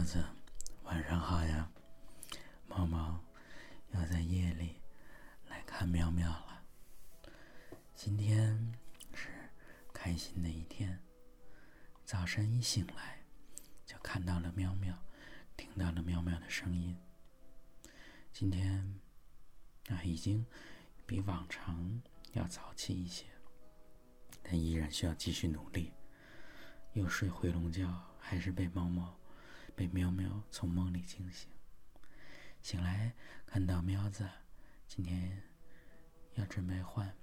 喵子，晚上好呀！猫猫要在夜里来看喵喵了。今天是开心的一天，早晨一醒来就看到了喵喵，听到了喵喵的声音。今天啊，已经比往常要早起一些，但依然需要继续努力。又睡回笼觉，还是被猫猫。被喵喵从梦里惊醒，醒来看到喵子今天要准备换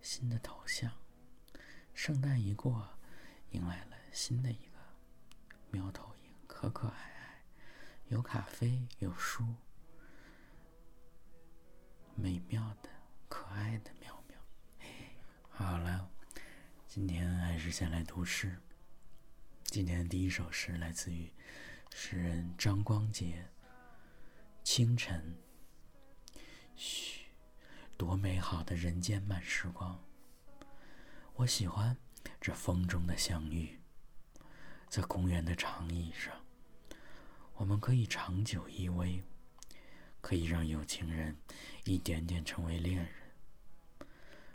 新的头像。圣诞一过，迎来了新的一个喵头鹰，可可爱爱，有咖啡，有书，美妙的、可爱的喵喵。好了，今天还是先来读诗。今天的第一首诗来自于。诗人张光杰。清晨，嘘，多美好的人间慢时光。我喜欢这风中的相遇，在公园的长椅上，我们可以长久依偎，可以让有情人一点点成为恋人。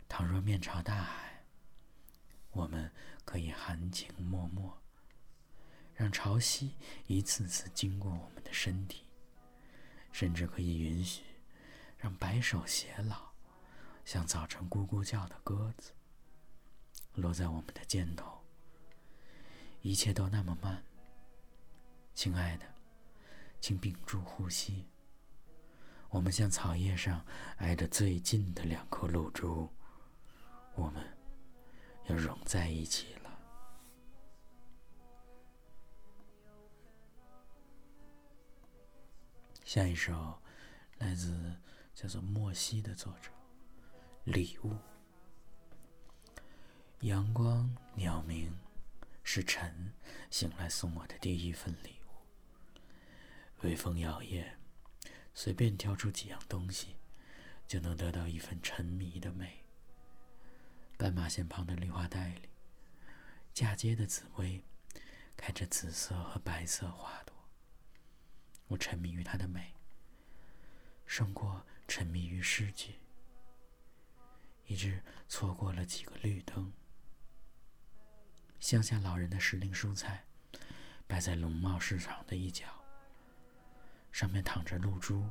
倘若面朝大海，我们可以含情脉脉。让潮汐一次次经过我们的身体，甚至可以允许让白首偕老，像早晨咕咕叫的鸽子，落在我们的肩头。一切都那么慢，亲爱的，请屏住呼吸。我们像草叶上挨得最近的两颗露珠，我们要融在一起下一首，来自叫做莫西的作者，《礼物》。阳光、鸟鸣，是晨醒来送我的第一份礼物。微风摇曳，随便挑出几样东西，就能得到一份沉迷的美。斑马线旁的绿化带里，嫁接的紫薇，开着紫色和白色花朵。我沉迷于它的美，胜过沉迷于诗句，以致错过了几个绿灯。乡下老人的时令蔬菜，摆在农贸市场的一角，上面躺着露珠。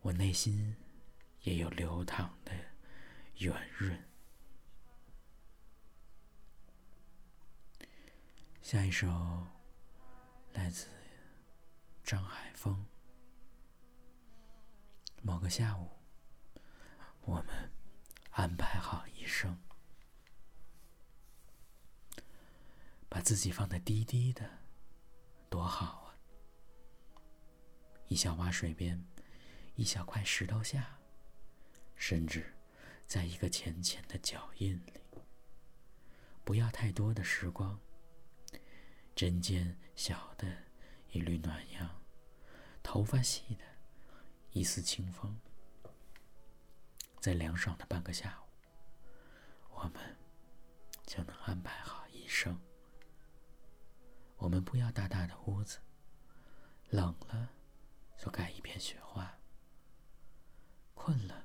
我内心也有流淌的圆润。下一首，来自。张海峰。某个下午，我们安排好一生，把自己放得低低的，多好啊！一小洼水边，一小块石头下，甚至在一个浅浅的脚印里，不要太多的时光，针尖小的一缕暖阳。头发细的，一丝清风，在凉爽的半个下午，我们就能安排好一生。我们不要大大的屋子，冷了就盖一片雪花，困了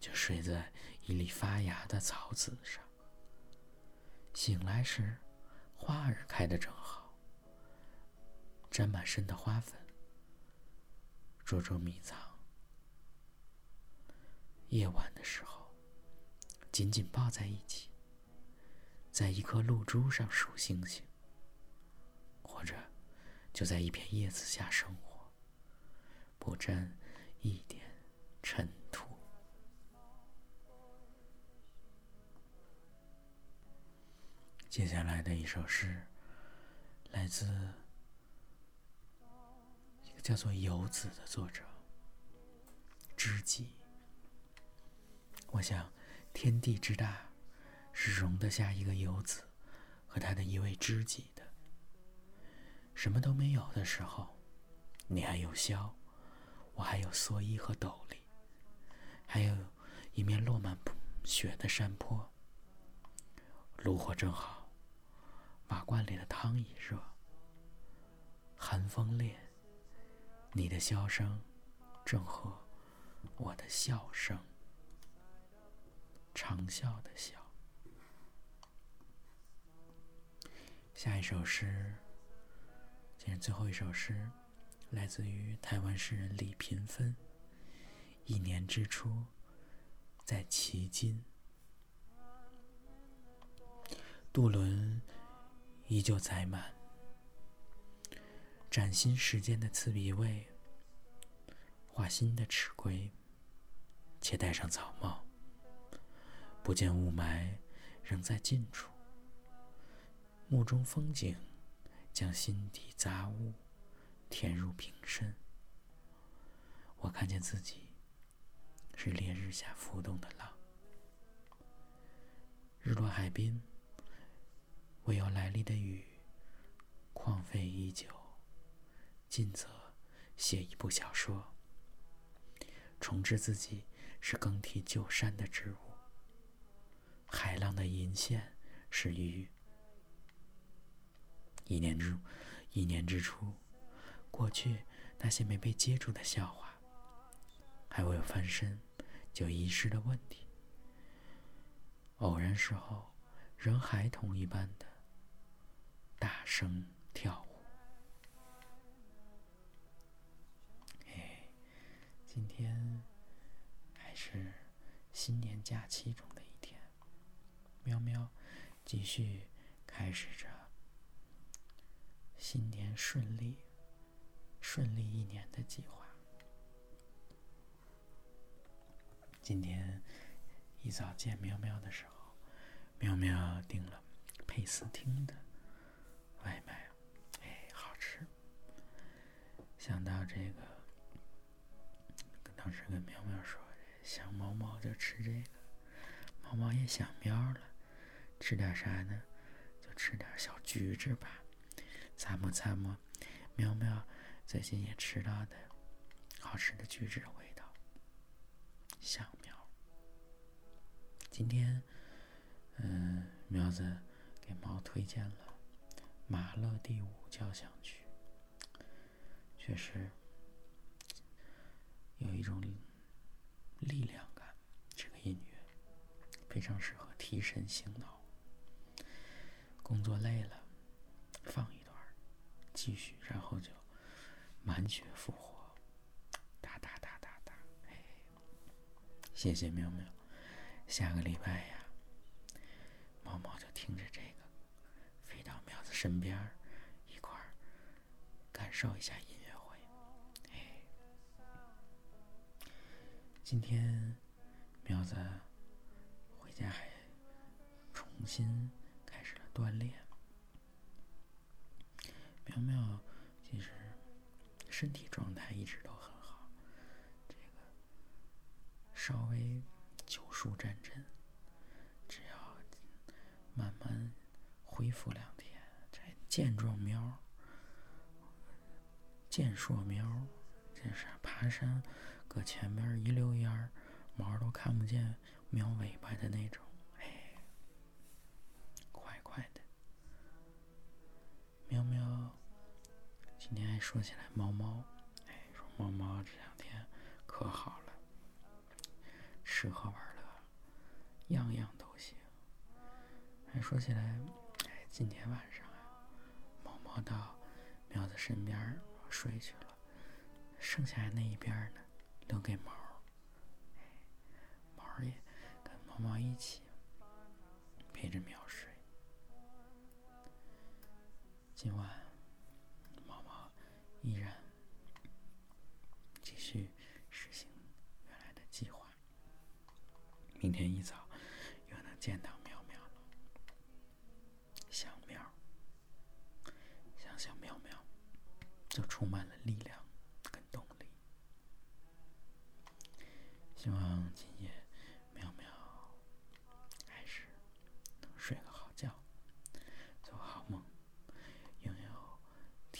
就睡在一粒发芽的草籽上。醒来时，花儿开得正好，沾满身的花粉。捉捉迷藏，夜晚的时候，紧紧抱在一起，在一颗露珠上数星星，或者就在一片叶子下生活，不沾一点尘土。接下来的一首诗，来自。叫做游子的作者，知己。我想，天地之大，是容得下一个游子和他的一位知己的。什么都没有的时候，你还有箫，我还有蓑衣和斗笠，还有一面落满雪的山坡。炉火正好，瓦罐里的汤已热。寒风烈，你的笑声正和我的笑声，长啸的笑。下一首诗，今天最后一首诗，来自于台湾诗人李屏芬。一年之初，在旗津，渡轮依旧载满。崭新时间的刺鼻味，画新的尺规，且戴上草帽。不见雾霾，仍在近处。目中风景，将心底杂物填入瓶身。我看见自己，是烈日下浮动的浪。日落海滨，未有来历的雨，旷废已久。尽则写一部小说，重置自己是更替旧山的植物。海浪的银线是鱼。一年之一年之初，过去那些没被接住的笑话，还未有翻身就遗失的问题，偶然时候仍孩童一般的大声跳今天还是新年假期中的一天，喵喵继续开始着新年顺利、顺利一年的计划。今天一早见喵喵的时候，喵喵订了佩斯汀的外卖，哎，好吃。想到这个。当时跟喵喵说：“想猫猫就吃这个。”猫猫也想喵了，吃点啥呢？就吃点小橘子吧，参谋参谋。喵喵最近也吃到的好吃的橘子味道，想喵。今天，嗯，喵子给猫推荐了马勒第五交响曲，确实。有一种力量感，这个音乐非常适合提神醒脑。工作累了，放一段，继续，然后就满血复活，哒哒哒哒哒。哎，谢谢喵喵。下个礼拜呀，猫猫就听着这个，飞到喵子身边一块儿感受一下音。今天，苗子回家还重新开始了锻炼。苗苗其实身体状态一直都很好，这个稍微久疏战阵，只要慢慢恢复两天，这健壮苗、健硕苗，这是爬山。搁前面一溜烟儿，毛都看不见，喵尾巴的那种，哎，快快的。喵喵，今天还说起来猫猫，哎，说猫猫这两天可好了，吃喝玩乐样样都行。还说起来，哎，今天晚上啊，猫猫到喵的身边睡去了，剩下那一边呢？留给毛儿，毛也跟毛毛一起陪着喵睡。今晚，毛毛依然继续实行原来的计划。明天一早又能见到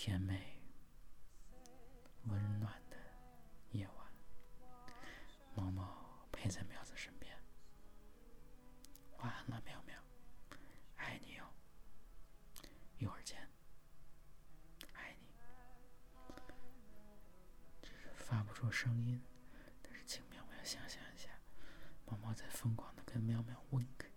甜美、温暖的夜晚，猫猫陪在苗子身边。晚安了，苗苗，爱你哟。一会儿见，爱你。只是发不出声音，但是请苗苗想象一下，猫猫在疯狂的跟苗苗 wink。